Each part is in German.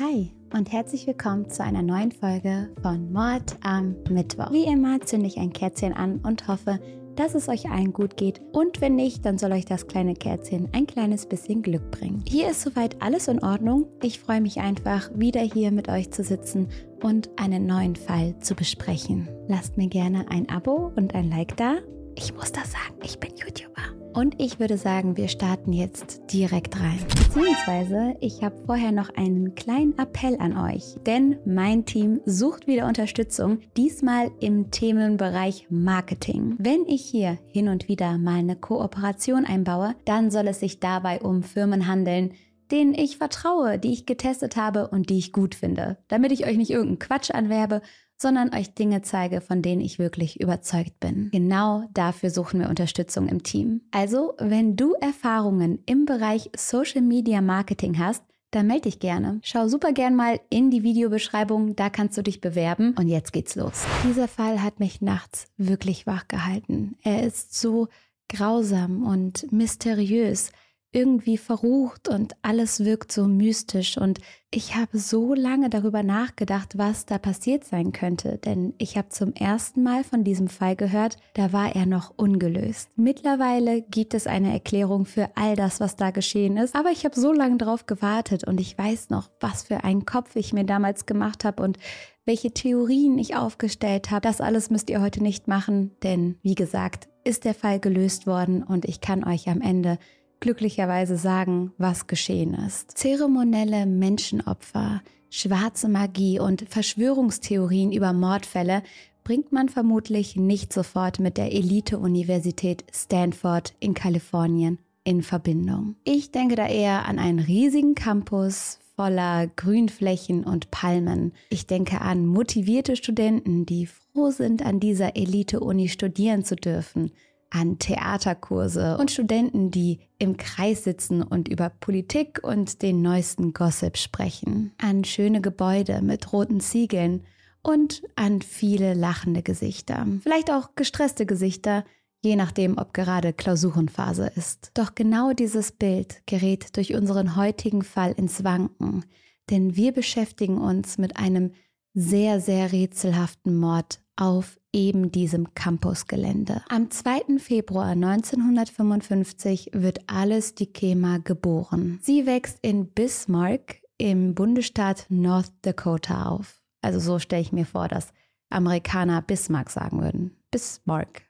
Hi und herzlich willkommen zu einer neuen Folge von Mord am Mittwoch. Wie immer zünde ich ein Kerzchen an und hoffe, dass es euch allen gut geht und wenn nicht, dann soll euch das kleine Kerzchen ein kleines bisschen Glück bringen. Hier ist soweit alles in Ordnung. Ich freue mich einfach, wieder hier mit euch zu sitzen und einen neuen Fall zu besprechen. Lasst mir gerne ein Abo und ein Like da. Ich muss das sagen, ich bin YouTuber. Und ich würde sagen, wir starten jetzt direkt rein. Beziehungsweise, ich habe vorher noch einen kleinen Appell an euch, denn mein Team sucht wieder Unterstützung, diesmal im Themenbereich Marketing. Wenn ich hier hin und wieder mal eine Kooperation einbaue, dann soll es sich dabei um Firmen handeln, denen ich vertraue, die ich getestet habe und die ich gut finde, damit ich euch nicht irgendeinen Quatsch anwerbe, sondern euch Dinge zeige, von denen ich wirklich überzeugt bin. Genau dafür suchen wir Unterstützung im Team. Also, wenn du Erfahrungen im Bereich Social Media Marketing hast, dann melde dich gerne. Schau super gern mal in die Videobeschreibung, da kannst du dich bewerben. Und jetzt geht's los. Dieser Fall hat mich nachts wirklich wach gehalten. Er ist so grausam und mysteriös irgendwie verrucht und alles wirkt so mystisch und ich habe so lange darüber nachgedacht, was da passiert sein könnte, denn ich habe zum ersten Mal von diesem Fall gehört, da war er noch ungelöst. Mittlerweile gibt es eine Erklärung für all das, was da geschehen ist, aber ich habe so lange darauf gewartet und ich weiß noch, was für einen Kopf ich mir damals gemacht habe und welche Theorien ich aufgestellt habe. Das alles müsst ihr heute nicht machen, denn wie gesagt, ist der Fall gelöst worden und ich kann euch am Ende glücklicherweise sagen, was geschehen ist. Zeremonielle Menschenopfer, schwarze Magie und Verschwörungstheorien über Mordfälle bringt man vermutlich nicht sofort mit der Elite-Universität Stanford in Kalifornien in Verbindung. Ich denke da eher an einen riesigen Campus voller Grünflächen und Palmen. Ich denke an motivierte Studenten, die froh sind, an dieser Elite-Uni studieren zu dürfen an Theaterkurse und Studenten, die im Kreis sitzen und über Politik und den neuesten Gossip sprechen, an schöne Gebäude mit roten Ziegeln und an viele lachende Gesichter, vielleicht auch gestresste Gesichter, je nachdem, ob gerade Klausurenphase ist. Doch genau dieses Bild gerät durch unseren heutigen Fall ins Wanken, denn wir beschäftigen uns mit einem sehr, sehr rätselhaften Mord auf eben diesem Campusgelände. Am 2. Februar 1955 wird Alice Dikema geboren. Sie wächst in Bismarck im Bundesstaat North Dakota auf. Also so stelle ich mir vor, dass Amerikaner Bismarck sagen würden. Bismarck.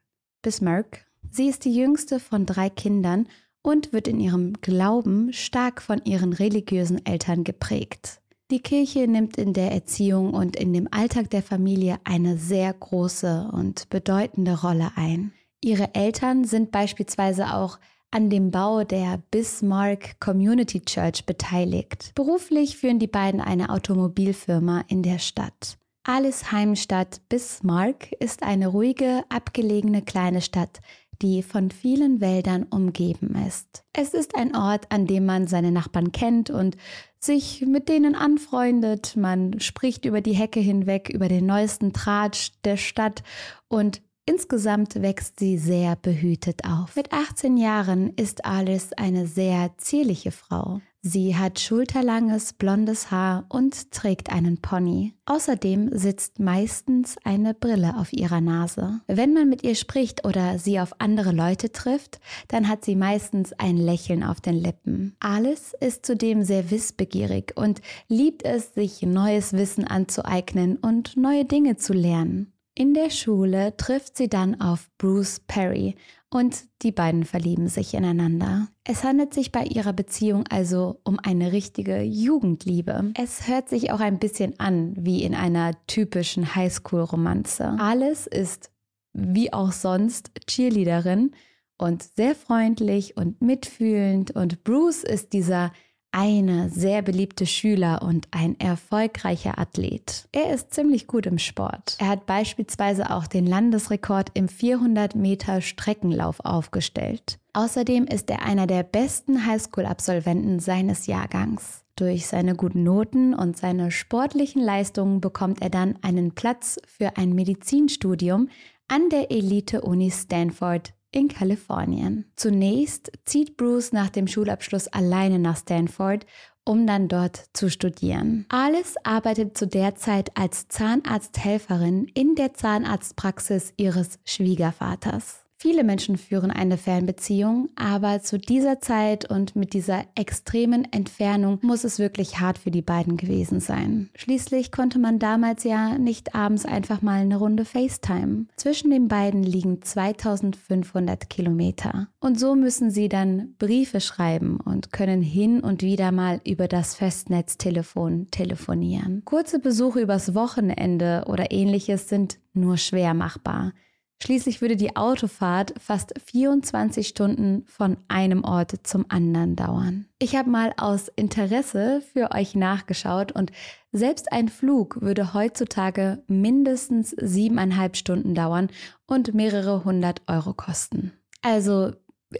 Bismarck. Sie ist die jüngste von drei Kindern und wird in ihrem Glauben stark von ihren religiösen Eltern geprägt. Die Kirche nimmt in der Erziehung und in dem Alltag der Familie eine sehr große und bedeutende Rolle ein. Ihre Eltern sind beispielsweise auch an dem Bau der Bismarck Community Church beteiligt. Beruflich führen die beiden eine Automobilfirma in der Stadt. Alice Heimstadt Bismarck ist eine ruhige, abgelegene kleine Stadt, die von vielen Wäldern umgeben ist. Es ist ein Ort, an dem man seine Nachbarn kennt und sich mit denen anfreundet. Man spricht über die Hecke hinweg, über den neuesten Tratsch der Stadt und Insgesamt wächst sie sehr behütet auf. Mit 18 Jahren ist Alice eine sehr zierliche Frau. Sie hat schulterlanges blondes Haar und trägt einen Pony. Außerdem sitzt meistens eine Brille auf ihrer Nase. Wenn man mit ihr spricht oder sie auf andere Leute trifft, dann hat sie meistens ein Lächeln auf den Lippen. Alice ist zudem sehr wissbegierig und liebt es, sich neues Wissen anzueignen und neue Dinge zu lernen. In der Schule trifft sie dann auf Bruce Perry und die beiden verlieben sich ineinander. Es handelt sich bei ihrer Beziehung also um eine richtige Jugendliebe. Es hört sich auch ein bisschen an wie in einer typischen Highschool-Romanze. Alice ist wie auch sonst Cheerleaderin und sehr freundlich und mitfühlend und Bruce ist dieser eine sehr beliebte Schüler und ein erfolgreicher Athlet. Er ist ziemlich gut im Sport. Er hat beispielsweise auch den Landesrekord im 400 Meter Streckenlauf aufgestellt. Außerdem ist er einer der besten Highschool-Absolventen seines Jahrgangs. Durch seine guten Noten und seine sportlichen Leistungen bekommt er dann einen Platz für ein Medizinstudium an der Elite-Uni Stanford in Kalifornien. Zunächst zieht Bruce nach dem Schulabschluss alleine nach Stanford um dann dort zu studieren. Alice arbeitet zu der Zeit als Zahnarzthelferin in der Zahnarztpraxis ihres Schwiegervaters. Viele Menschen führen eine Fernbeziehung, aber zu dieser Zeit und mit dieser extremen Entfernung muss es wirklich hart für die beiden gewesen sein. Schließlich konnte man damals ja nicht abends einfach mal eine Runde FaceTime. Zwischen den beiden liegen 2500 Kilometer. Und so müssen sie dann Briefe schreiben und können hin und wieder mal über das Festnetztelefon telefonieren. Kurze Besuche übers Wochenende oder ähnliches sind nur schwer machbar. Schließlich würde die Autofahrt fast 24 Stunden von einem Ort zum anderen dauern. Ich habe mal aus Interesse für euch nachgeschaut und selbst ein Flug würde heutzutage mindestens siebeneinhalb Stunden dauern und mehrere hundert Euro kosten. Also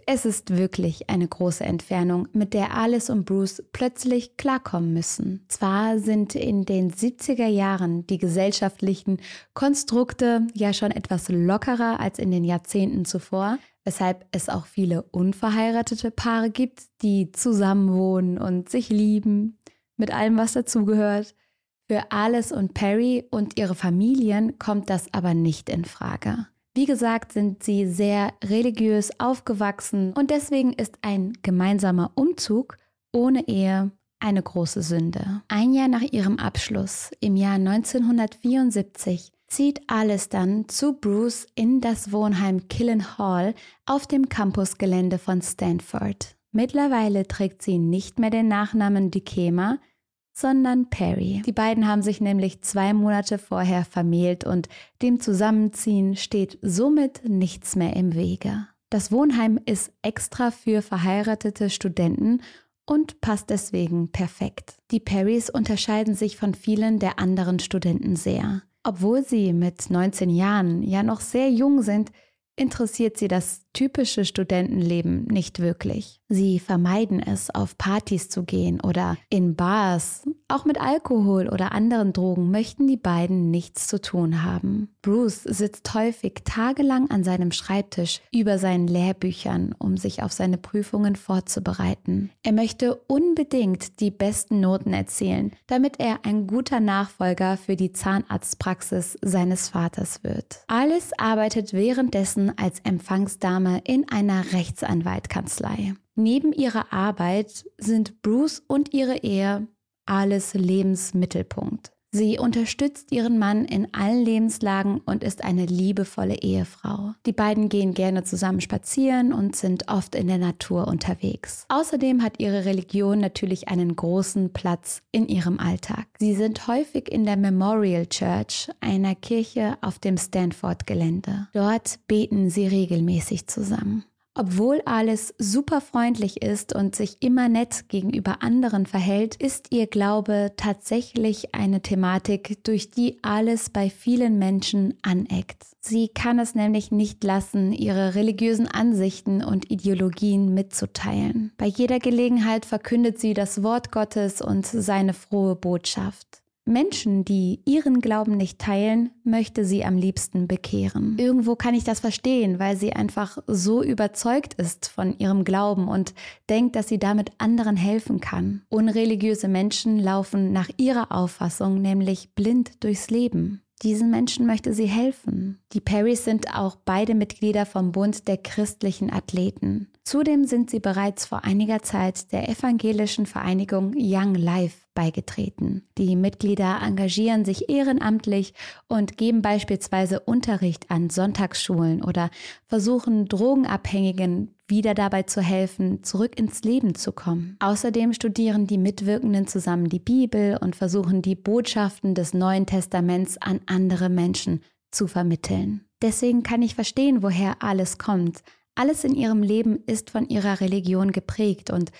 es ist wirklich eine große Entfernung, mit der Alice und Bruce plötzlich klarkommen müssen. Zwar sind in den 70er Jahren die gesellschaftlichen Konstrukte ja schon etwas lockerer als in den Jahrzehnten zuvor, weshalb es auch viele unverheiratete Paare gibt, die zusammenwohnen und sich lieben, mit allem, was dazugehört. Für Alice und Perry und ihre Familien kommt das aber nicht in Frage. Wie gesagt, sind sie sehr religiös aufgewachsen und deswegen ist ein gemeinsamer Umzug ohne Ehe eine große Sünde. Ein Jahr nach ihrem Abschluss, im Jahr 1974, zieht Alice dann zu Bruce in das Wohnheim Killen Hall auf dem Campusgelände von Stanford. Mittlerweile trägt sie nicht mehr den Nachnamen Dikema, sondern Perry. Die beiden haben sich nämlich zwei Monate vorher vermählt und dem Zusammenziehen steht somit nichts mehr im Wege. Das Wohnheim ist extra für verheiratete Studenten und passt deswegen perfekt. Die Perrys unterscheiden sich von vielen der anderen Studenten sehr. Obwohl sie mit 19 Jahren ja noch sehr jung sind, interessiert sie das typische Studentenleben nicht wirklich. Sie vermeiden es, auf Partys zu gehen oder in Bars. Auch mit Alkohol oder anderen Drogen möchten die beiden nichts zu tun haben. Bruce sitzt häufig tagelang an seinem Schreibtisch über seinen Lehrbüchern, um sich auf seine Prüfungen vorzubereiten. Er möchte unbedingt die besten Noten erzielen, damit er ein guter Nachfolger für die Zahnarztpraxis seines Vaters wird. Alice arbeitet währenddessen als Empfangsdame in einer Rechtsanwaltkanzlei. Neben ihrer Arbeit sind Bruce und ihre Ehe alles Lebensmittelpunkt. Sie unterstützt ihren Mann in allen Lebenslagen und ist eine liebevolle Ehefrau. Die beiden gehen gerne zusammen spazieren und sind oft in der Natur unterwegs. Außerdem hat ihre Religion natürlich einen großen Platz in ihrem Alltag. Sie sind häufig in der Memorial Church, einer Kirche auf dem Stanford-Gelände. Dort beten sie regelmäßig zusammen. Obwohl Alice super freundlich ist und sich immer nett gegenüber anderen verhält, ist ihr Glaube tatsächlich eine Thematik, durch die Alice bei vielen Menschen aneckt. Sie kann es nämlich nicht lassen, ihre religiösen Ansichten und Ideologien mitzuteilen. Bei jeder Gelegenheit verkündet sie das Wort Gottes und seine frohe Botschaft. Menschen, die ihren Glauben nicht teilen, möchte sie am liebsten bekehren. Irgendwo kann ich das verstehen, weil sie einfach so überzeugt ist von ihrem Glauben und denkt, dass sie damit anderen helfen kann. Unreligiöse Menschen laufen nach ihrer Auffassung nämlich blind durchs Leben. Diesen Menschen möchte sie helfen. Die Perrys sind auch beide Mitglieder vom Bund der christlichen Athleten. Zudem sind sie bereits vor einiger Zeit der evangelischen Vereinigung Young Life beigetreten. Die Mitglieder engagieren sich ehrenamtlich und geben beispielsweise Unterricht an Sonntagsschulen oder versuchen Drogenabhängigen wieder dabei zu helfen, zurück ins Leben zu kommen. Außerdem studieren die Mitwirkenden zusammen die Bibel und versuchen die Botschaften des Neuen Testaments an andere Menschen zu vermitteln. Deswegen kann ich verstehen, woher alles kommt. Alles in ihrem Leben ist von ihrer Religion geprägt und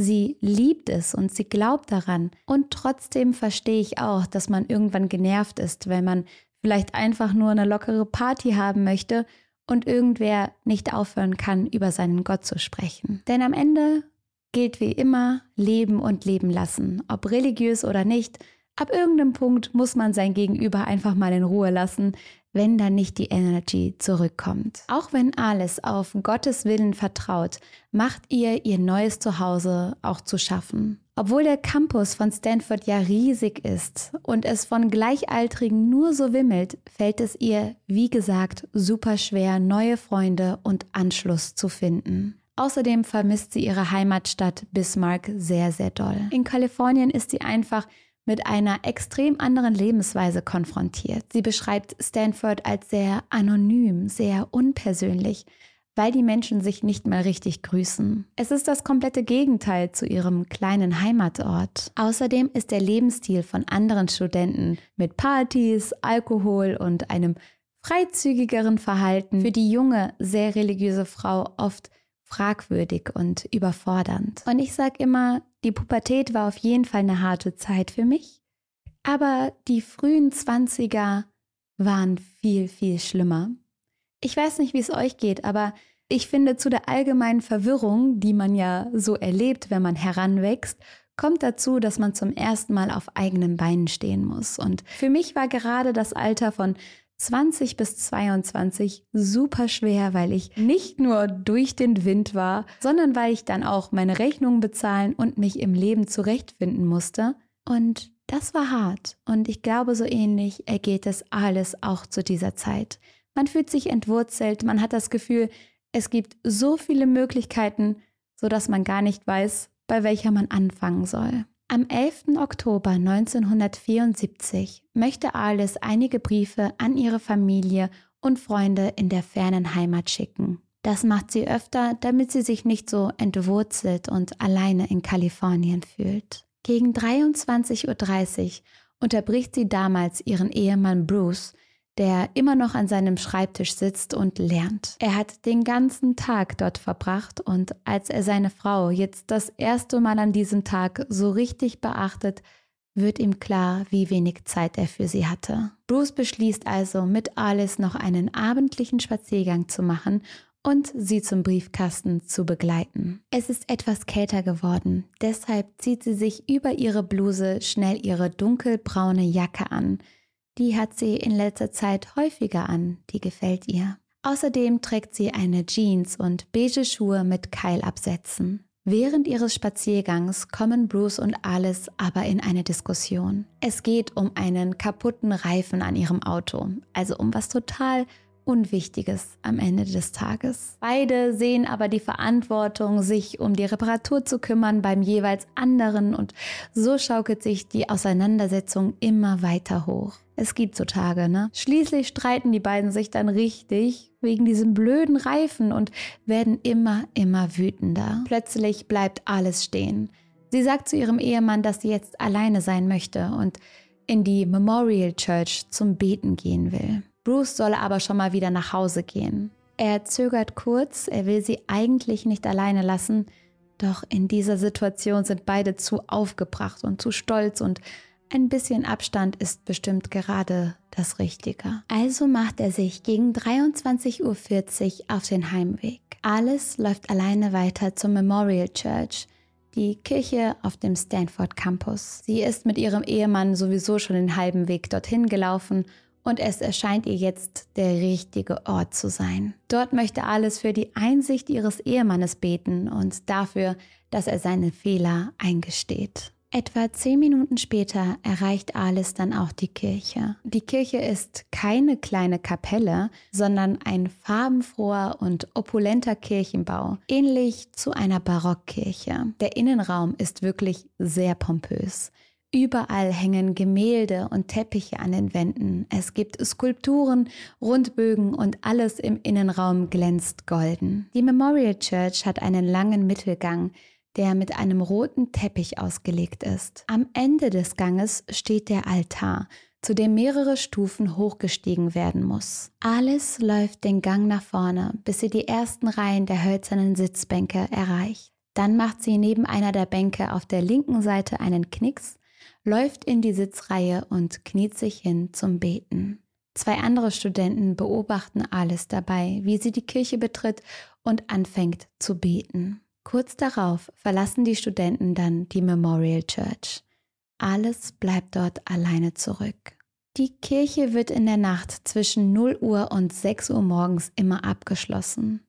Sie liebt es und sie glaubt daran. Und trotzdem verstehe ich auch, dass man irgendwann genervt ist, wenn man vielleicht einfach nur eine lockere Party haben möchte und irgendwer nicht aufhören kann, über seinen Gott zu sprechen. Denn am Ende gilt wie immer Leben und Leben lassen. Ob religiös oder nicht, ab irgendeinem Punkt muss man sein Gegenüber einfach mal in Ruhe lassen, wenn dann nicht die Energy zurückkommt. Auch wenn alles auf Gottes Willen vertraut, macht ihr ihr neues Zuhause auch zu schaffen. Obwohl der Campus von Stanford ja riesig ist und es von Gleichaltrigen nur so wimmelt, fällt es ihr, wie gesagt, super schwer, neue Freunde und Anschluss zu finden. Außerdem vermisst sie ihre Heimatstadt Bismarck sehr, sehr doll. In Kalifornien ist sie einfach mit einer extrem anderen Lebensweise konfrontiert. Sie beschreibt Stanford als sehr anonym, sehr unpersönlich, weil die Menschen sich nicht mal richtig grüßen. Es ist das komplette Gegenteil zu ihrem kleinen Heimatort. Außerdem ist der Lebensstil von anderen Studenten mit Partys, Alkohol und einem freizügigeren Verhalten für die junge, sehr religiöse Frau oft fragwürdig und überfordernd. Und ich sage immer, die Pubertät war auf jeden Fall eine harte Zeit für mich, aber die frühen 20er waren viel, viel schlimmer. Ich weiß nicht, wie es euch geht, aber ich finde, zu der allgemeinen Verwirrung, die man ja so erlebt, wenn man heranwächst, kommt dazu, dass man zum ersten Mal auf eigenen Beinen stehen muss. Und für mich war gerade das Alter von 20 bis 22 super schwer, weil ich nicht nur durch den Wind war, sondern weil ich dann auch meine Rechnungen bezahlen und mich im Leben zurechtfinden musste. Und das war hart. Und ich glaube, so ähnlich ergeht es alles auch zu dieser Zeit. Man fühlt sich entwurzelt, man hat das Gefühl, es gibt so viele Möglichkeiten, sodass man gar nicht weiß, bei welcher man anfangen soll. Am 11. Oktober 1974 möchte Alice einige Briefe an ihre Familie und Freunde in der fernen Heimat schicken. Das macht sie öfter, damit sie sich nicht so entwurzelt und alleine in Kalifornien fühlt. Gegen 23.30 Uhr unterbricht sie damals ihren Ehemann Bruce, der immer noch an seinem Schreibtisch sitzt und lernt. Er hat den ganzen Tag dort verbracht und als er seine Frau jetzt das erste Mal an diesem Tag so richtig beachtet, wird ihm klar, wie wenig Zeit er für sie hatte. Bruce beschließt also, mit Alice noch einen abendlichen Spaziergang zu machen und sie zum Briefkasten zu begleiten. Es ist etwas kälter geworden, deshalb zieht sie sich über ihre Bluse schnell ihre dunkelbraune Jacke an, die hat sie in letzter Zeit häufiger an, die gefällt ihr. Außerdem trägt sie eine Jeans und beige Schuhe mit Keilabsätzen. Während ihres Spaziergangs kommen Bruce und Alice aber in eine Diskussion. Es geht um einen kaputten Reifen an ihrem Auto, also um was total Unwichtiges am Ende des Tages. Beide sehen aber die Verantwortung, sich um die Reparatur zu kümmern beim jeweils anderen und so schaukelt sich die Auseinandersetzung immer weiter hoch. Es gibt so Tage, ne? Schließlich streiten die beiden sich dann richtig wegen diesem blöden Reifen und werden immer, immer wütender. Plötzlich bleibt alles stehen. Sie sagt zu ihrem Ehemann, dass sie jetzt alleine sein möchte und in die Memorial Church zum Beten gehen will. Bruce soll aber schon mal wieder nach Hause gehen. Er zögert kurz, er will sie eigentlich nicht alleine lassen, doch in dieser Situation sind beide zu aufgebracht und zu stolz und ein bisschen Abstand ist bestimmt gerade das Richtige. Also macht er sich gegen 23.40 Uhr auf den Heimweg. Alles läuft alleine weiter zur Memorial Church, die Kirche auf dem Stanford Campus. Sie ist mit ihrem Ehemann sowieso schon den halben Weg dorthin gelaufen und es erscheint ihr jetzt der richtige Ort zu sein. Dort möchte Alice für die Einsicht ihres Ehemannes beten und dafür, dass er seine Fehler eingesteht. Etwa zehn Minuten später erreicht Alice dann auch die Kirche. Die Kirche ist keine kleine Kapelle, sondern ein farbenfroher und opulenter Kirchenbau, ähnlich zu einer Barockkirche. Der Innenraum ist wirklich sehr pompös. Überall hängen Gemälde und Teppiche an den Wänden. Es gibt Skulpturen, Rundbögen und alles im Innenraum glänzt golden. Die Memorial Church hat einen langen Mittelgang, der mit einem roten Teppich ausgelegt ist. Am Ende des Ganges steht der Altar, zu dem mehrere Stufen hochgestiegen werden muss. Alice läuft den Gang nach vorne, bis sie die ersten Reihen der hölzernen Sitzbänke erreicht. Dann macht sie neben einer der Bänke auf der linken Seite einen Knicks läuft in die Sitzreihe und kniet sich hin zum Beten. Zwei andere Studenten beobachten Alice dabei, wie sie die Kirche betritt und anfängt zu beten. Kurz darauf verlassen die Studenten dann die Memorial Church. alles bleibt dort alleine zurück. Die Kirche wird in der Nacht zwischen 0 Uhr und 6 Uhr morgens immer abgeschlossen.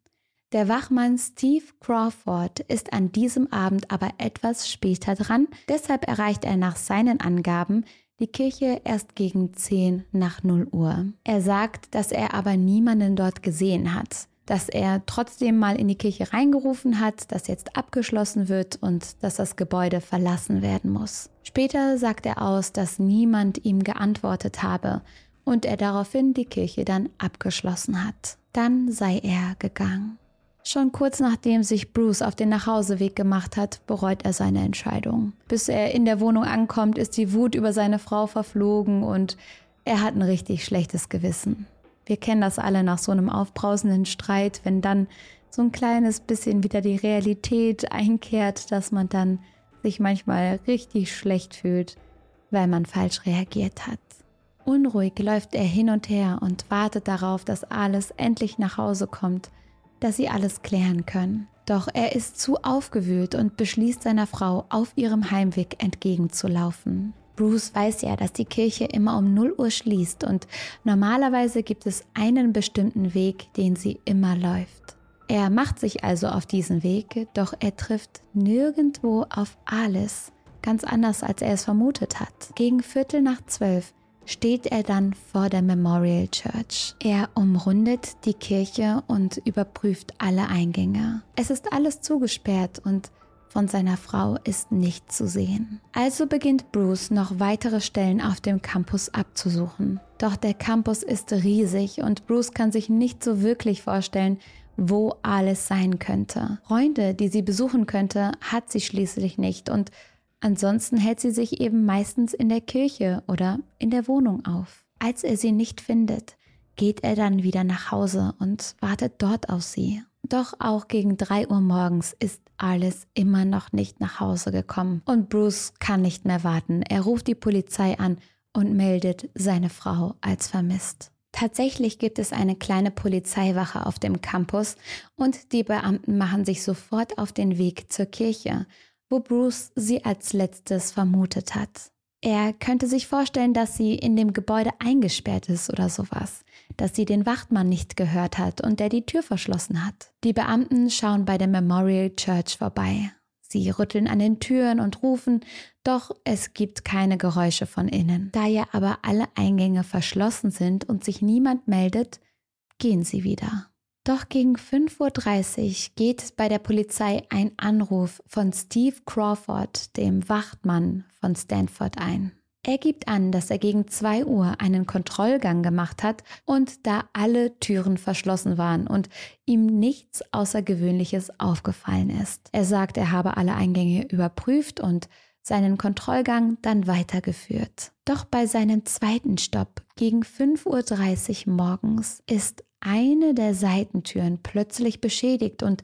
Der Wachmann Steve Crawford ist an diesem Abend aber etwas später dran, deshalb erreicht er nach seinen Angaben die Kirche erst gegen 10 nach 0 Uhr. Er sagt, dass er aber niemanden dort gesehen hat, dass er trotzdem mal in die Kirche reingerufen hat, dass jetzt abgeschlossen wird und dass das Gebäude verlassen werden muss. Später sagt er aus, dass niemand ihm geantwortet habe und er daraufhin die Kirche dann abgeschlossen hat. Dann sei er gegangen. Schon kurz nachdem sich Bruce auf den Nachhauseweg gemacht hat, bereut er seine Entscheidung. Bis er in der Wohnung ankommt, ist die Wut über seine Frau verflogen und er hat ein richtig schlechtes Gewissen. Wir kennen das alle nach so einem aufbrausenden Streit, wenn dann so ein kleines bisschen wieder die Realität einkehrt, dass man dann sich manchmal richtig schlecht fühlt, weil man falsch reagiert hat. Unruhig läuft er hin und her und wartet darauf, dass alles endlich nach Hause kommt dass sie alles klären können. Doch er ist zu aufgewühlt und beschließt seiner Frau, auf ihrem Heimweg entgegenzulaufen. Bruce weiß ja, dass die Kirche immer um 0 Uhr schließt und normalerweise gibt es einen bestimmten Weg, den sie immer läuft. Er macht sich also auf diesen Weg, doch er trifft nirgendwo auf Alice, ganz anders als er es vermutet hat. Gegen Viertel nach zwölf steht er dann vor der Memorial Church. Er umrundet die Kirche und überprüft alle Eingänge. Es ist alles zugesperrt und von seiner Frau ist nichts zu sehen. Also beginnt Bruce noch weitere Stellen auf dem Campus abzusuchen. Doch der Campus ist riesig und Bruce kann sich nicht so wirklich vorstellen, wo alles sein könnte. Freunde, die sie besuchen könnte, hat sie schließlich nicht und Ansonsten hält sie sich eben meistens in der Kirche oder in der Wohnung auf. Als er sie nicht findet, geht er dann wieder nach Hause und wartet dort auf sie. Doch auch gegen 3 Uhr morgens ist Alice immer noch nicht nach Hause gekommen und Bruce kann nicht mehr warten. Er ruft die Polizei an und meldet seine Frau als vermisst. Tatsächlich gibt es eine kleine Polizeiwache auf dem Campus und die Beamten machen sich sofort auf den Weg zur Kirche wo Bruce sie als letztes vermutet hat. Er könnte sich vorstellen, dass sie in dem Gebäude eingesperrt ist oder sowas, dass sie den Wachtmann nicht gehört hat und der die Tür verschlossen hat. Die Beamten schauen bei der Memorial Church vorbei. Sie rütteln an den Türen und rufen, doch es gibt keine Geräusche von innen. Da ja aber alle Eingänge verschlossen sind und sich niemand meldet, gehen sie wieder. Doch gegen 5.30 Uhr geht bei der Polizei ein Anruf von Steve Crawford, dem Wachtmann von Stanford, ein. Er gibt an, dass er gegen 2 Uhr einen Kontrollgang gemacht hat und da alle Türen verschlossen waren und ihm nichts Außergewöhnliches aufgefallen ist. Er sagt, er habe alle Eingänge überprüft und seinen Kontrollgang dann weitergeführt. Doch bei seinem zweiten Stopp gegen 5.30 Uhr morgens ist eine der Seitentüren plötzlich beschädigt und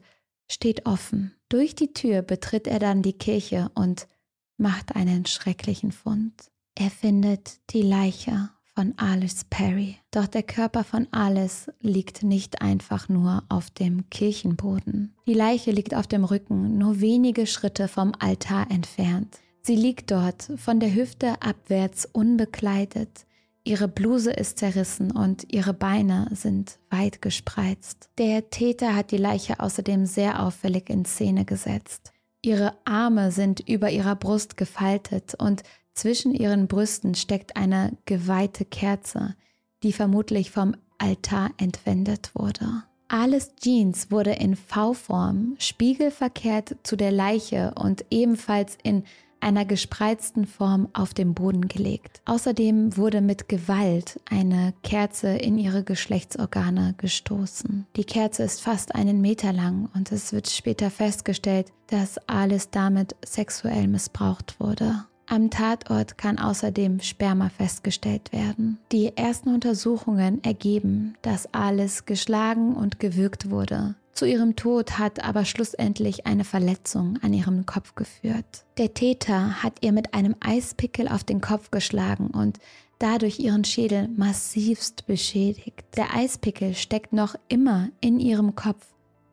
steht offen. Durch die Tür betritt er dann die Kirche und macht einen schrecklichen Fund. Er findet die Leiche von Alice Perry. Doch der Körper von Alice liegt nicht einfach nur auf dem Kirchenboden. Die Leiche liegt auf dem Rücken, nur wenige Schritte vom Altar entfernt. Sie liegt dort, von der Hüfte abwärts unbekleidet. Ihre Bluse ist zerrissen und ihre Beine sind weit gespreizt. Der Täter hat die Leiche außerdem sehr auffällig in Szene gesetzt. Ihre Arme sind über ihrer Brust gefaltet und zwischen ihren Brüsten steckt eine geweihte Kerze, die vermutlich vom Altar entwendet wurde. Alice Jeans wurde in V-Form spiegelverkehrt zu der Leiche und ebenfalls in einer gespreizten Form auf den Boden gelegt. Außerdem wurde mit Gewalt eine Kerze in ihre Geschlechtsorgane gestoßen. Die Kerze ist fast einen Meter lang und es wird später festgestellt, dass Alice damit sexuell missbraucht wurde. Am Tatort kann außerdem Sperma festgestellt werden. Die ersten Untersuchungen ergeben, dass Alice geschlagen und gewürgt wurde. Zu ihrem Tod hat aber schlussendlich eine Verletzung an ihrem Kopf geführt. Der Täter hat ihr mit einem Eispickel auf den Kopf geschlagen und dadurch ihren Schädel massivst beschädigt. Der Eispickel steckt noch immer in ihrem Kopf,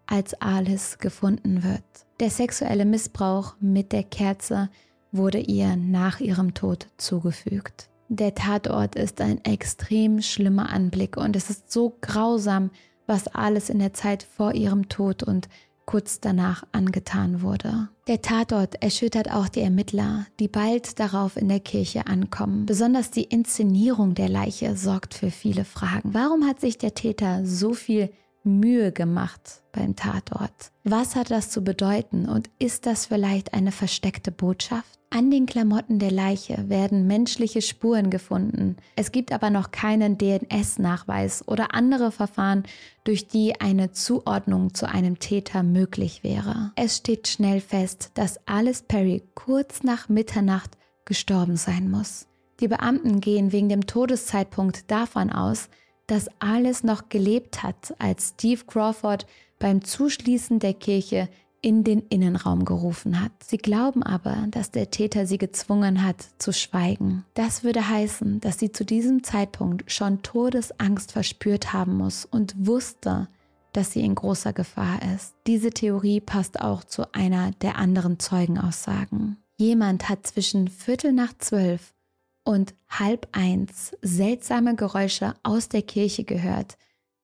als Alice gefunden wird. Der sexuelle Missbrauch mit der Kerze wurde ihr nach ihrem Tod zugefügt. Der Tatort ist ein extrem schlimmer Anblick und es ist so grausam, was alles in der Zeit vor ihrem Tod und kurz danach angetan wurde. Der Tatort erschüttert auch die Ermittler, die bald darauf in der Kirche ankommen. Besonders die Inszenierung der Leiche sorgt für viele Fragen. Warum hat sich der Täter so viel Mühe gemacht beim Tatort? Was hat das zu bedeuten und ist das vielleicht eine versteckte Botschaft? An den Klamotten der Leiche werden menschliche Spuren gefunden. Es gibt aber noch keinen DNS-Nachweis oder andere Verfahren, durch die eine Zuordnung zu einem Täter möglich wäre. Es steht schnell fest, dass Alice Perry kurz nach Mitternacht gestorben sein muss. Die Beamten gehen wegen dem Todeszeitpunkt davon aus, dass Alice noch gelebt hat, als Steve Crawford beim Zuschließen der Kirche in den Innenraum gerufen hat. Sie glauben aber, dass der Täter sie gezwungen hat zu schweigen. Das würde heißen, dass sie zu diesem Zeitpunkt schon Todesangst verspürt haben muss und wusste, dass sie in großer Gefahr ist. Diese Theorie passt auch zu einer der anderen Zeugenaussagen. Jemand hat zwischen Viertel nach zwölf und halb eins seltsame Geräusche aus der Kirche gehört,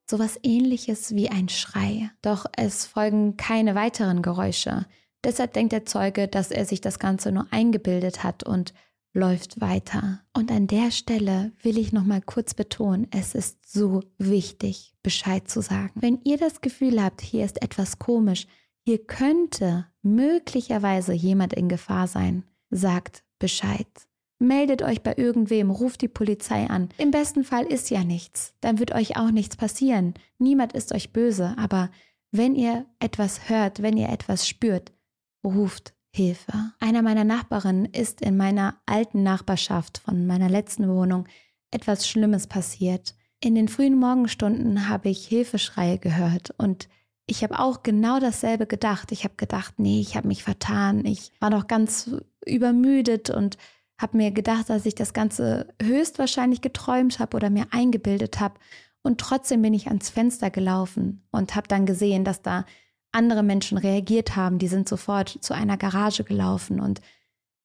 sowas ähnliches wie ein Schrei. Doch es folgen keine weiteren Geräusche. Deshalb denkt der Zeuge, dass er sich das Ganze nur eingebildet hat und läuft weiter. Und an der Stelle will ich noch mal kurz betonen, es ist so wichtig, Bescheid zu sagen. Wenn ihr das Gefühl habt, hier ist etwas komisch, hier könnte möglicherweise jemand in Gefahr sein, sagt Bescheid. Meldet euch bei irgendwem, ruft die Polizei an. Im besten Fall ist ja nichts. Dann wird euch auch nichts passieren. Niemand ist euch böse. Aber wenn ihr etwas hört, wenn ihr etwas spürt, ruft Hilfe. Einer meiner Nachbarinnen ist in meiner alten Nachbarschaft von meiner letzten Wohnung etwas Schlimmes passiert. In den frühen Morgenstunden habe ich Hilfeschreie gehört und ich habe auch genau dasselbe gedacht. Ich habe gedacht, nee, ich habe mich vertan. Ich war noch ganz übermüdet und habe mir gedacht, dass ich das Ganze höchstwahrscheinlich geträumt habe oder mir eingebildet habe. Und trotzdem bin ich ans Fenster gelaufen und habe dann gesehen, dass da andere Menschen reagiert haben. Die sind sofort zu einer Garage gelaufen und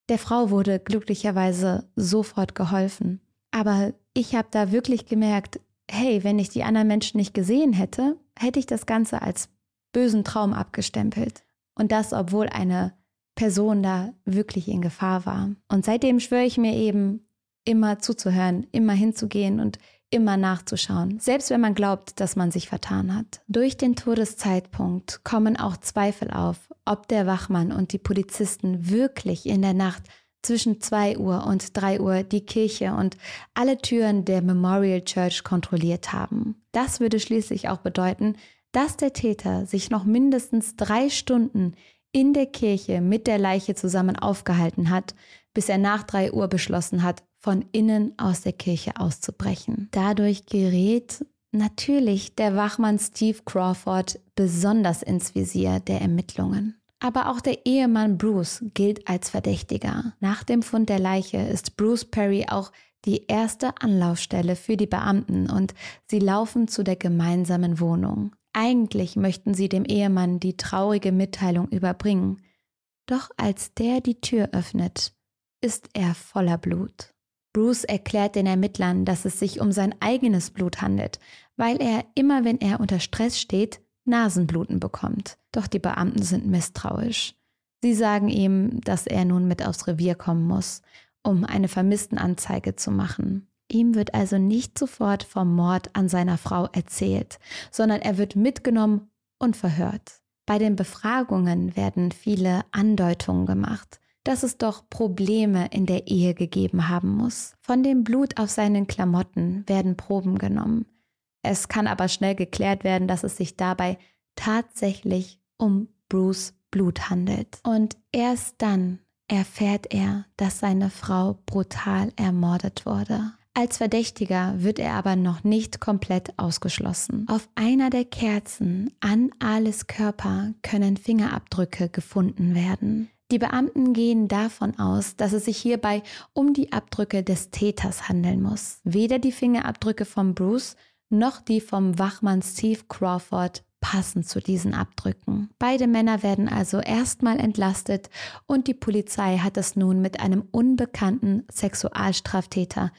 der Frau wurde glücklicherweise sofort geholfen. Aber ich habe da wirklich gemerkt, hey, wenn ich die anderen Menschen nicht gesehen hätte, hätte ich das Ganze als bösen Traum abgestempelt. Und das, obwohl eine Person da wirklich in Gefahr war. Und seitdem schwöre ich mir eben, immer zuzuhören, immer hinzugehen und immer nachzuschauen, selbst wenn man glaubt, dass man sich vertan hat. Durch den Todeszeitpunkt kommen auch Zweifel auf, ob der Wachmann und die Polizisten wirklich in der Nacht zwischen 2 Uhr und 3 Uhr die Kirche und alle Türen der Memorial Church kontrolliert haben. Das würde schließlich auch bedeuten, dass der Täter sich noch mindestens drei Stunden in der Kirche mit der Leiche zusammen aufgehalten hat, bis er nach drei Uhr beschlossen hat, von innen aus der Kirche auszubrechen. Dadurch gerät natürlich der Wachmann Steve Crawford besonders ins Visier der Ermittlungen. Aber auch der Ehemann Bruce gilt als Verdächtiger. Nach dem Fund der Leiche ist Bruce Perry auch die erste Anlaufstelle für die Beamten und sie laufen zu der gemeinsamen Wohnung. Eigentlich möchten sie dem Ehemann die traurige Mitteilung überbringen, doch als der die Tür öffnet, ist er voller Blut. Bruce erklärt den Ermittlern, dass es sich um sein eigenes Blut handelt, weil er immer, wenn er unter Stress steht, Nasenbluten bekommt. Doch die Beamten sind misstrauisch. Sie sagen ihm, dass er nun mit aufs Revier kommen muss, um eine Vermisstenanzeige zu machen. Ihm wird also nicht sofort vom Mord an seiner Frau erzählt, sondern er wird mitgenommen und verhört. Bei den Befragungen werden viele Andeutungen gemacht, dass es doch Probleme in der Ehe gegeben haben muss. Von dem Blut auf seinen Klamotten werden Proben genommen. Es kann aber schnell geklärt werden, dass es sich dabei tatsächlich um Bruce Blut handelt. Und erst dann erfährt er, dass seine Frau brutal ermordet wurde. Als Verdächtiger wird er aber noch nicht komplett ausgeschlossen. Auf einer der Kerzen an Alice Körper können Fingerabdrücke gefunden werden. Die Beamten gehen davon aus, dass es sich hierbei um die Abdrücke des Täters handeln muss. Weder die Fingerabdrücke von Bruce noch die vom Wachmann Steve Crawford passend zu diesen Abdrücken. Beide Männer werden also erstmal entlastet und die Polizei hat es nun mit einem unbekannten Sexualstraftäter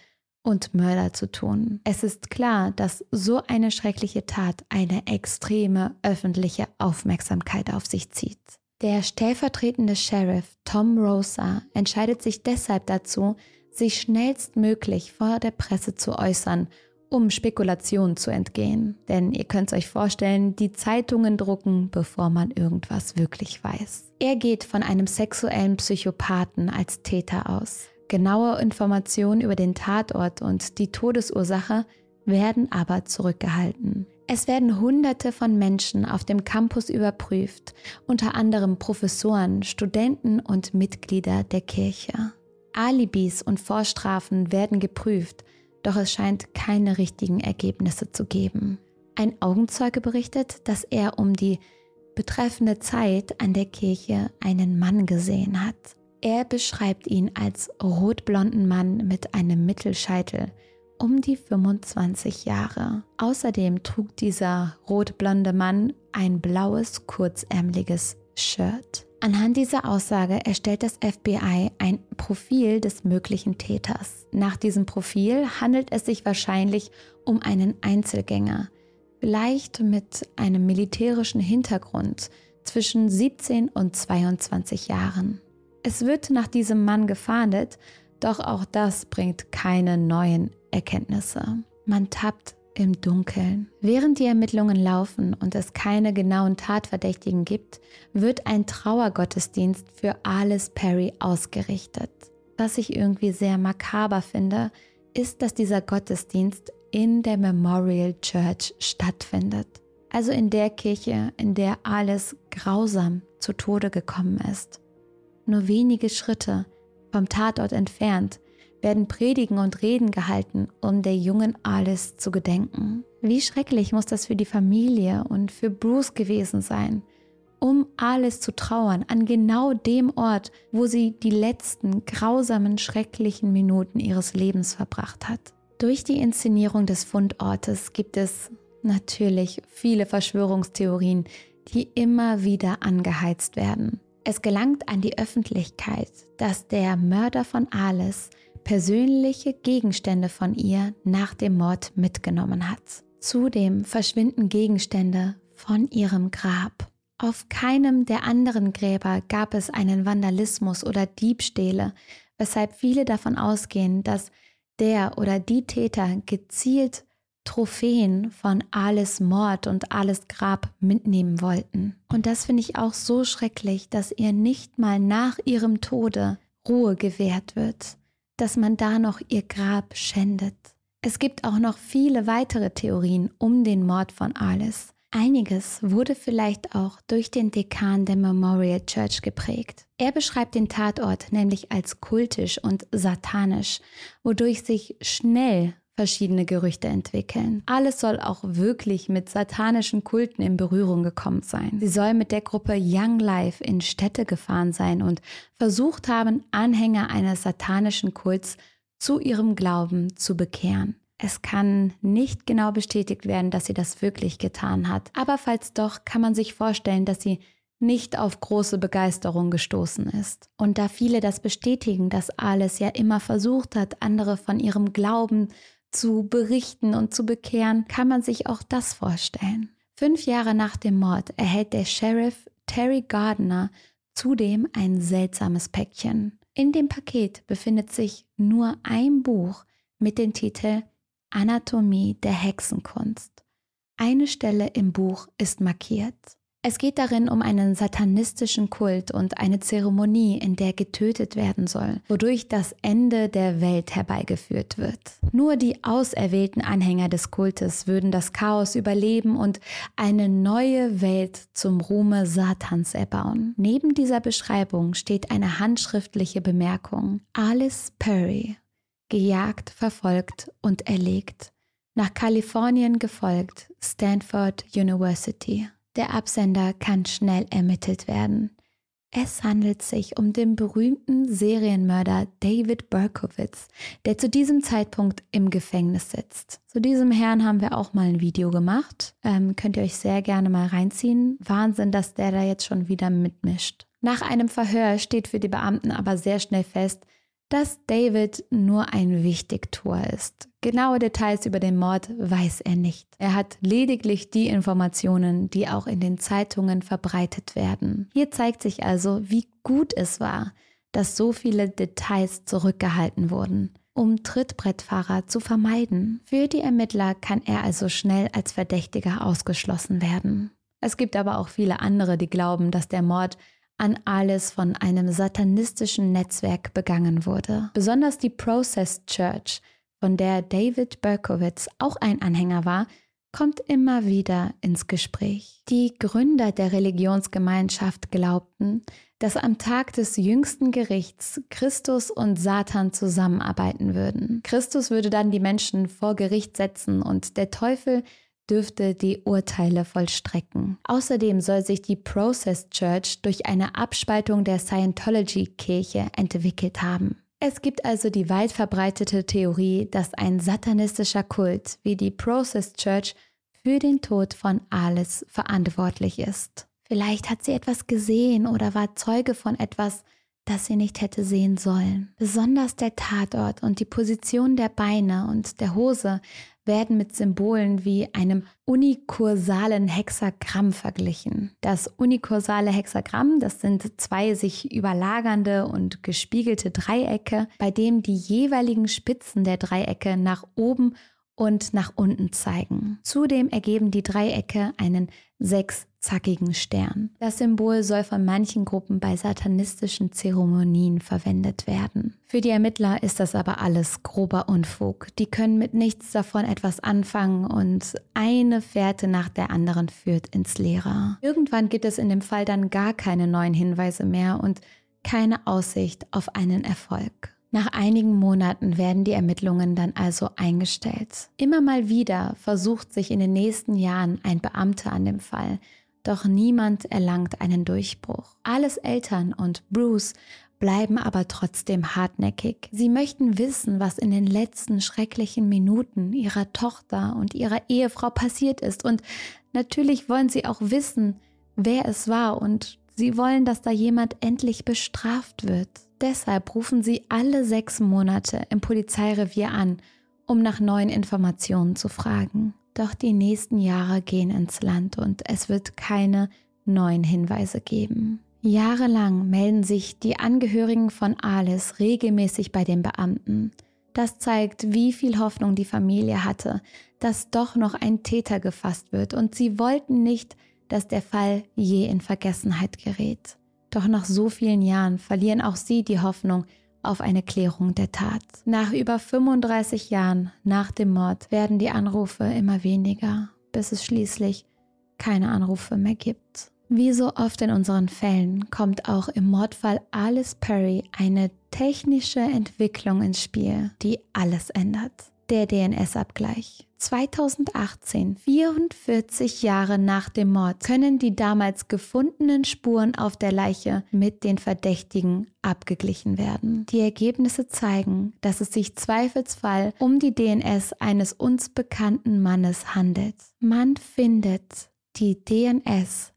und Mörder zu tun. Es ist klar, dass so eine schreckliche Tat eine extreme öffentliche Aufmerksamkeit auf sich zieht. Der stellvertretende Sheriff Tom Rosa entscheidet sich deshalb dazu, sich schnellstmöglich vor der Presse zu äußern, um Spekulationen zu entgehen. Denn ihr könnt euch vorstellen, die Zeitungen drucken, bevor man irgendwas wirklich weiß. Er geht von einem sexuellen Psychopathen als Täter aus. Genaue Informationen über den Tatort und die Todesursache werden aber zurückgehalten. Es werden Hunderte von Menschen auf dem Campus überprüft, unter anderem Professoren, Studenten und Mitglieder der Kirche. Alibis und Vorstrafen werden geprüft, doch es scheint keine richtigen Ergebnisse zu geben. Ein Augenzeuge berichtet, dass er um die betreffende Zeit an der Kirche einen Mann gesehen hat. Er beschreibt ihn als rotblonden Mann mit einem Mittelscheitel, um die 25 Jahre. Außerdem trug dieser rotblonde Mann ein blaues, kurzärmeliges Shirt. Anhand dieser Aussage erstellt das FBI ein Profil des möglichen Täters. Nach diesem Profil handelt es sich wahrscheinlich um einen Einzelgänger, vielleicht mit einem militärischen Hintergrund zwischen 17 und 22 Jahren. Es wird nach diesem Mann gefahndet, doch auch das bringt keine neuen Erkenntnisse. Man tappt im Dunkeln. Während die Ermittlungen laufen und es keine genauen Tatverdächtigen gibt, wird ein Trauergottesdienst für Alice Perry ausgerichtet. Was ich irgendwie sehr makaber finde, ist, dass dieser Gottesdienst in der Memorial Church stattfindet. Also in der Kirche, in der Alice grausam zu Tode gekommen ist. Nur wenige Schritte vom Tatort entfernt werden Predigen und Reden gehalten, um der jungen Alice zu gedenken. Wie schrecklich muss das für die Familie und für Bruce gewesen sein, um Alice zu trauern an genau dem Ort, wo sie die letzten grausamen, schrecklichen Minuten ihres Lebens verbracht hat. Durch die Inszenierung des Fundortes gibt es natürlich viele Verschwörungstheorien, die immer wieder angeheizt werden. Es gelangt an die Öffentlichkeit, dass der Mörder von Alice persönliche Gegenstände von ihr nach dem Mord mitgenommen hat. Zudem verschwinden Gegenstände von ihrem Grab. Auf keinem der anderen Gräber gab es einen Vandalismus oder Diebstähle, weshalb viele davon ausgehen, dass der oder die Täter gezielt Trophäen von Alice Mord und Alice Grab mitnehmen wollten. Und das finde ich auch so schrecklich, dass ihr nicht mal nach ihrem Tode Ruhe gewährt wird, dass man da noch ihr Grab schändet. Es gibt auch noch viele weitere Theorien um den Mord von Alice. Einiges wurde vielleicht auch durch den Dekan der Memorial Church geprägt. Er beschreibt den Tatort nämlich als kultisch und satanisch, wodurch sich schnell verschiedene Gerüchte entwickeln. Alles soll auch wirklich mit satanischen Kulten in Berührung gekommen sein. Sie soll mit der Gruppe Young Life in Städte gefahren sein und versucht haben, Anhänger eines satanischen Kults zu ihrem Glauben zu bekehren. Es kann nicht genau bestätigt werden, dass sie das wirklich getan hat, aber falls doch, kann man sich vorstellen, dass sie nicht auf große Begeisterung gestoßen ist. Und da viele das bestätigen, dass Alice ja immer versucht hat, andere von ihrem Glauben zu berichten und zu bekehren, kann man sich auch das vorstellen. Fünf Jahre nach dem Mord erhält der Sheriff Terry Gardner zudem ein seltsames Päckchen. In dem Paket befindet sich nur ein Buch mit dem Titel Anatomie der Hexenkunst. Eine Stelle im Buch ist markiert. Es geht darin um einen satanistischen Kult und eine Zeremonie, in der getötet werden soll, wodurch das Ende der Welt herbeigeführt wird. Nur die auserwählten Anhänger des Kultes würden das Chaos überleben und eine neue Welt zum Ruhme Satans erbauen. Neben dieser Beschreibung steht eine handschriftliche Bemerkung. Alice Perry, gejagt, verfolgt und erlegt. Nach Kalifornien gefolgt, Stanford University. Der Absender kann schnell ermittelt werden. Es handelt sich um den berühmten Serienmörder David Berkowitz, der zu diesem Zeitpunkt im Gefängnis sitzt. Zu diesem Herrn haben wir auch mal ein Video gemacht. Ähm, könnt ihr euch sehr gerne mal reinziehen. Wahnsinn, dass der da jetzt schon wieder mitmischt. Nach einem Verhör steht für die Beamten aber sehr schnell fest, dass David nur ein Wichtigtuer ist. Genaue Details über den Mord weiß er nicht. Er hat lediglich die Informationen, die auch in den Zeitungen verbreitet werden. Hier zeigt sich also, wie gut es war, dass so viele Details zurückgehalten wurden, um Trittbrettfahrer zu vermeiden. Für die Ermittler kann er also schnell als Verdächtiger ausgeschlossen werden. Es gibt aber auch viele andere, die glauben, dass der Mord an alles von einem satanistischen Netzwerk begangen wurde. Besonders die Process Church, von der David Berkowitz auch ein Anhänger war, kommt immer wieder ins Gespräch. Die Gründer der Religionsgemeinschaft glaubten, dass am Tag des jüngsten Gerichts Christus und Satan zusammenarbeiten würden. Christus würde dann die Menschen vor Gericht setzen und der Teufel dürfte die Urteile vollstrecken. Außerdem soll sich die Process Church durch eine Abspaltung der Scientology-Kirche entwickelt haben. Es gibt also die weit verbreitete Theorie, dass ein satanistischer Kult wie die Process Church für den Tod von Alice verantwortlich ist. Vielleicht hat sie etwas gesehen oder war Zeuge von etwas, das sie nicht hätte sehen sollen. Besonders der Tatort und die Position der Beine und der Hose werden mit Symbolen wie einem unikursalen Hexagramm verglichen. Das unikursale Hexagramm, das sind zwei sich überlagernde und gespiegelte Dreiecke, bei dem die jeweiligen Spitzen der Dreiecke nach oben und nach unten zeigen. Zudem ergeben die Dreiecke einen sechszackigen Stern. Das Symbol soll von manchen Gruppen bei satanistischen Zeremonien verwendet werden. Für die Ermittler ist das aber alles grober Unfug. Die können mit nichts davon etwas anfangen und eine Fährte nach der anderen führt ins Leere. Irgendwann gibt es in dem Fall dann gar keine neuen Hinweise mehr und keine Aussicht auf einen Erfolg. Nach einigen Monaten werden die Ermittlungen dann also eingestellt. Immer mal wieder versucht sich in den nächsten Jahren ein Beamter an dem Fall, doch niemand erlangt einen Durchbruch. Alles Eltern und Bruce bleiben aber trotzdem hartnäckig. Sie möchten wissen, was in den letzten schrecklichen Minuten ihrer Tochter und ihrer Ehefrau passiert ist. Und natürlich wollen sie auch wissen, wer es war und sie wollen, dass da jemand endlich bestraft wird. Deshalb rufen sie alle sechs Monate im Polizeirevier an, um nach neuen Informationen zu fragen. Doch die nächsten Jahre gehen ins Land und es wird keine neuen Hinweise geben. Jahrelang melden sich die Angehörigen von Alice regelmäßig bei den Beamten. Das zeigt, wie viel Hoffnung die Familie hatte, dass doch noch ein Täter gefasst wird und sie wollten nicht, dass der Fall je in Vergessenheit gerät. Doch nach so vielen Jahren verlieren auch sie die Hoffnung auf eine Klärung der Tat. Nach über 35 Jahren nach dem Mord werden die Anrufe immer weniger, bis es schließlich keine Anrufe mehr gibt. Wie so oft in unseren Fällen kommt auch im Mordfall Alice Perry eine technische Entwicklung ins Spiel, die alles ändert der DNS-Abgleich. 2018, 44 Jahre nach dem Mord, können die damals gefundenen Spuren auf der Leiche mit den Verdächtigen abgeglichen werden. Die Ergebnisse zeigen, dass es sich zweifelsfall um die DNS eines uns bekannten Mannes handelt. Man findet die DNS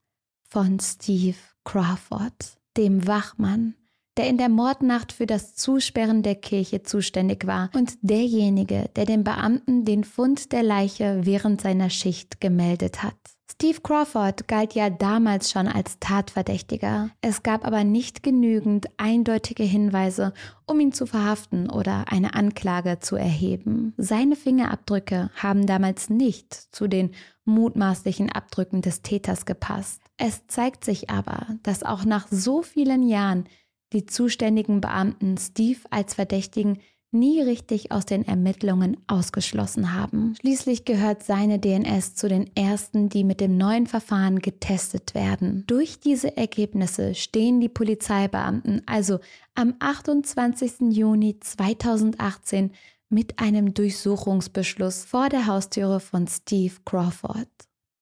von Steve Crawford, dem Wachmann der in der Mordnacht für das Zusperren der Kirche zuständig war und derjenige, der den Beamten den Fund der Leiche während seiner Schicht gemeldet hat. Steve Crawford galt ja damals schon als Tatverdächtiger. Es gab aber nicht genügend eindeutige Hinweise, um ihn zu verhaften oder eine Anklage zu erheben. Seine Fingerabdrücke haben damals nicht zu den mutmaßlichen Abdrücken des Täters gepasst. Es zeigt sich aber, dass auch nach so vielen Jahren die zuständigen Beamten Steve als Verdächtigen nie richtig aus den Ermittlungen ausgeschlossen haben. Schließlich gehört seine DNS zu den ersten, die mit dem neuen Verfahren getestet werden. Durch diese Ergebnisse stehen die Polizeibeamten also am 28. Juni 2018 mit einem Durchsuchungsbeschluss vor der Haustüre von Steve Crawford.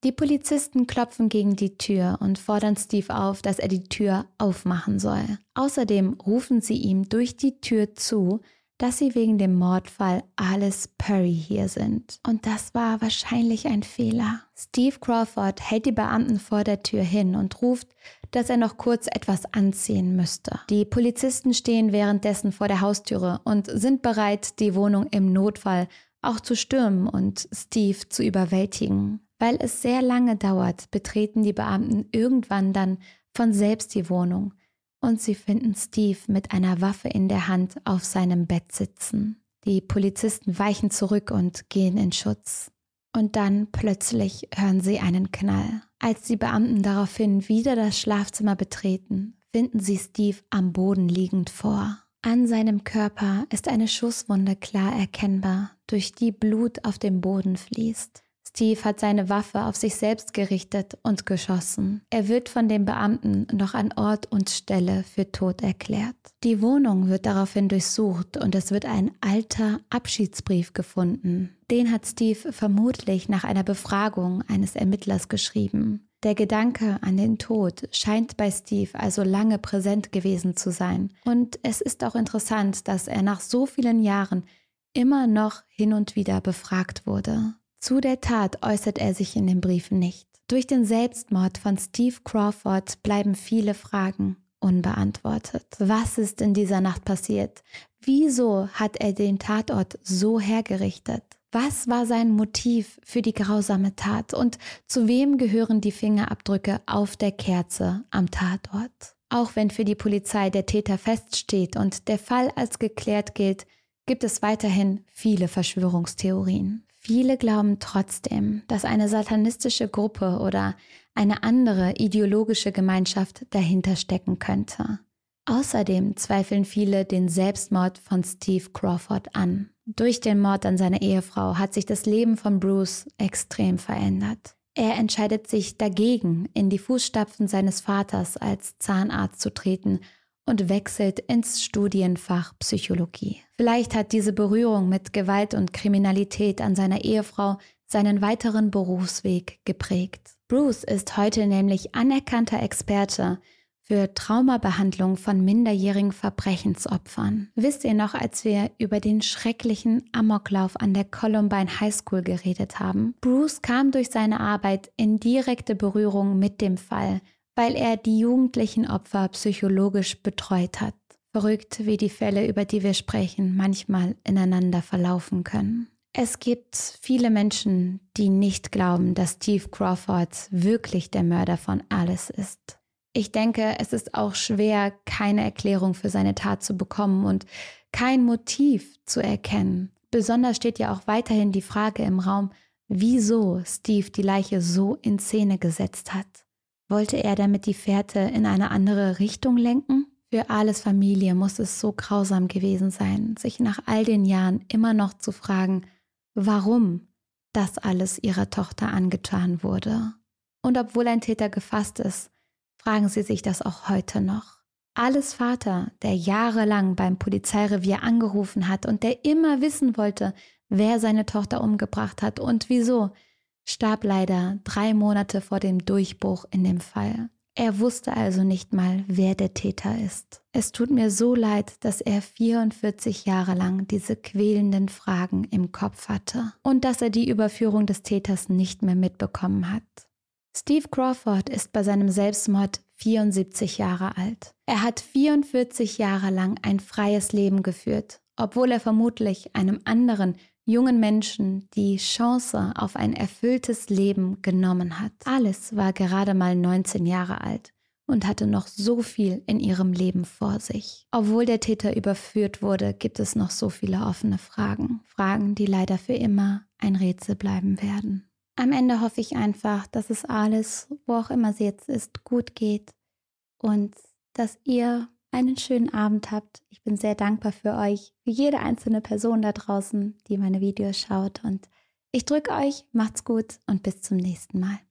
Die Polizisten klopfen gegen die Tür und fordern Steve auf, dass er die Tür aufmachen soll. Außerdem rufen sie ihm durch die Tür zu, dass sie wegen dem Mordfall Alice Perry hier sind. Und das war wahrscheinlich ein Fehler. Steve Crawford hält die Beamten vor der Tür hin und ruft, dass er noch kurz etwas anziehen müsste. Die Polizisten stehen währenddessen vor der Haustüre und sind bereit, die Wohnung im Notfall auch zu stürmen und Steve zu überwältigen. Weil es sehr lange dauert, betreten die Beamten irgendwann dann von selbst die Wohnung und sie finden Steve mit einer Waffe in der Hand auf seinem Bett sitzen. Die Polizisten weichen zurück und gehen in Schutz. Und dann plötzlich hören sie einen Knall. Als die Beamten daraufhin wieder das Schlafzimmer betreten, finden sie Steve am Boden liegend vor. An seinem Körper ist eine Schusswunde klar erkennbar, durch die Blut auf dem Boden fließt. Steve hat seine Waffe auf sich selbst gerichtet und geschossen. Er wird von den Beamten noch an Ort und Stelle für tot erklärt. Die Wohnung wird daraufhin durchsucht und es wird ein alter Abschiedsbrief gefunden. Den hat Steve vermutlich nach einer Befragung eines Ermittlers geschrieben. Der Gedanke an den Tod scheint bei Steve also lange präsent gewesen zu sein. Und es ist auch interessant, dass er nach so vielen Jahren immer noch hin und wieder befragt wurde. Zu der Tat äußert er sich in den Briefen nicht. Durch den Selbstmord von Steve Crawford bleiben viele Fragen unbeantwortet. Was ist in dieser Nacht passiert? Wieso hat er den Tatort so hergerichtet? Was war sein Motiv für die grausame Tat und zu wem gehören die Fingerabdrücke auf der Kerze am Tatort? Auch wenn für die Polizei der Täter feststeht und der Fall als geklärt gilt, gibt es weiterhin viele Verschwörungstheorien. Viele glauben trotzdem, dass eine satanistische Gruppe oder eine andere ideologische Gemeinschaft dahinter stecken könnte. Außerdem zweifeln viele den Selbstmord von Steve Crawford an. Durch den Mord an seine Ehefrau hat sich das Leben von Bruce extrem verändert. Er entscheidet sich dagegen, in die Fußstapfen seines Vaters als Zahnarzt zu treten und wechselt ins Studienfach Psychologie. Vielleicht hat diese Berührung mit Gewalt und Kriminalität an seiner Ehefrau seinen weiteren Berufsweg geprägt. Bruce ist heute nämlich anerkannter Experte für Traumabehandlung von minderjährigen Verbrechensopfern. Wisst ihr noch, als wir über den schrecklichen Amoklauf an der Columbine High School geredet haben? Bruce kam durch seine Arbeit in direkte Berührung mit dem Fall weil er die jugendlichen Opfer psychologisch betreut hat. Verrückt, wie die Fälle, über die wir sprechen, manchmal ineinander verlaufen können. Es gibt viele Menschen, die nicht glauben, dass Steve Crawford wirklich der Mörder von Alice ist. Ich denke, es ist auch schwer, keine Erklärung für seine Tat zu bekommen und kein Motiv zu erkennen. Besonders steht ja auch weiterhin die Frage im Raum, wieso Steve die Leiche so in Szene gesetzt hat. Wollte er damit die Fährte in eine andere Richtung lenken? Für Ales Familie muss es so grausam gewesen sein, sich nach all den Jahren immer noch zu fragen, warum das alles ihrer Tochter angetan wurde. Und obwohl ein Täter gefasst ist, fragen sie sich das auch heute noch. Alles Vater, der jahrelang beim Polizeirevier angerufen hat und der immer wissen wollte, wer seine Tochter umgebracht hat und wieso, starb leider drei Monate vor dem Durchbruch in dem Fall. Er wusste also nicht mal, wer der Täter ist. Es tut mir so leid, dass er 44 Jahre lang diese quälenden Fragen im Kopf hatte und dass er die Überführung des Täters nicht mehr mitbekommen hat. Steve Crawford ist bei seinem Selbstmord 74 Jahre alt. Er hat 44 Jahre lang ein freies Leben geführt, obwohl er vermutlich einem anderen jungen Menschen die Chance auf ein erfülltes Leben genommen hat. Alice war gerade mal 19 Jahre alt und hatte noch so viel in ihrem Leben vor sich. Obwohl der Täter überführt wurde, gibt es noch so viele offene Fragen. Fragen, die leider für immer ein Rätsel bleiben werden. Am Ende hoffe ich einfach, dass es Alice, wo auch immer sie jetzt ist, gut geht und dass ihr einen schönen Abend habt. Ich bin sehr dankbar für euch, für jede einzelne Person da draußen, die meine Videos schaut. Und ich drücke euch, macht's gut und bis zum nächsten Mal.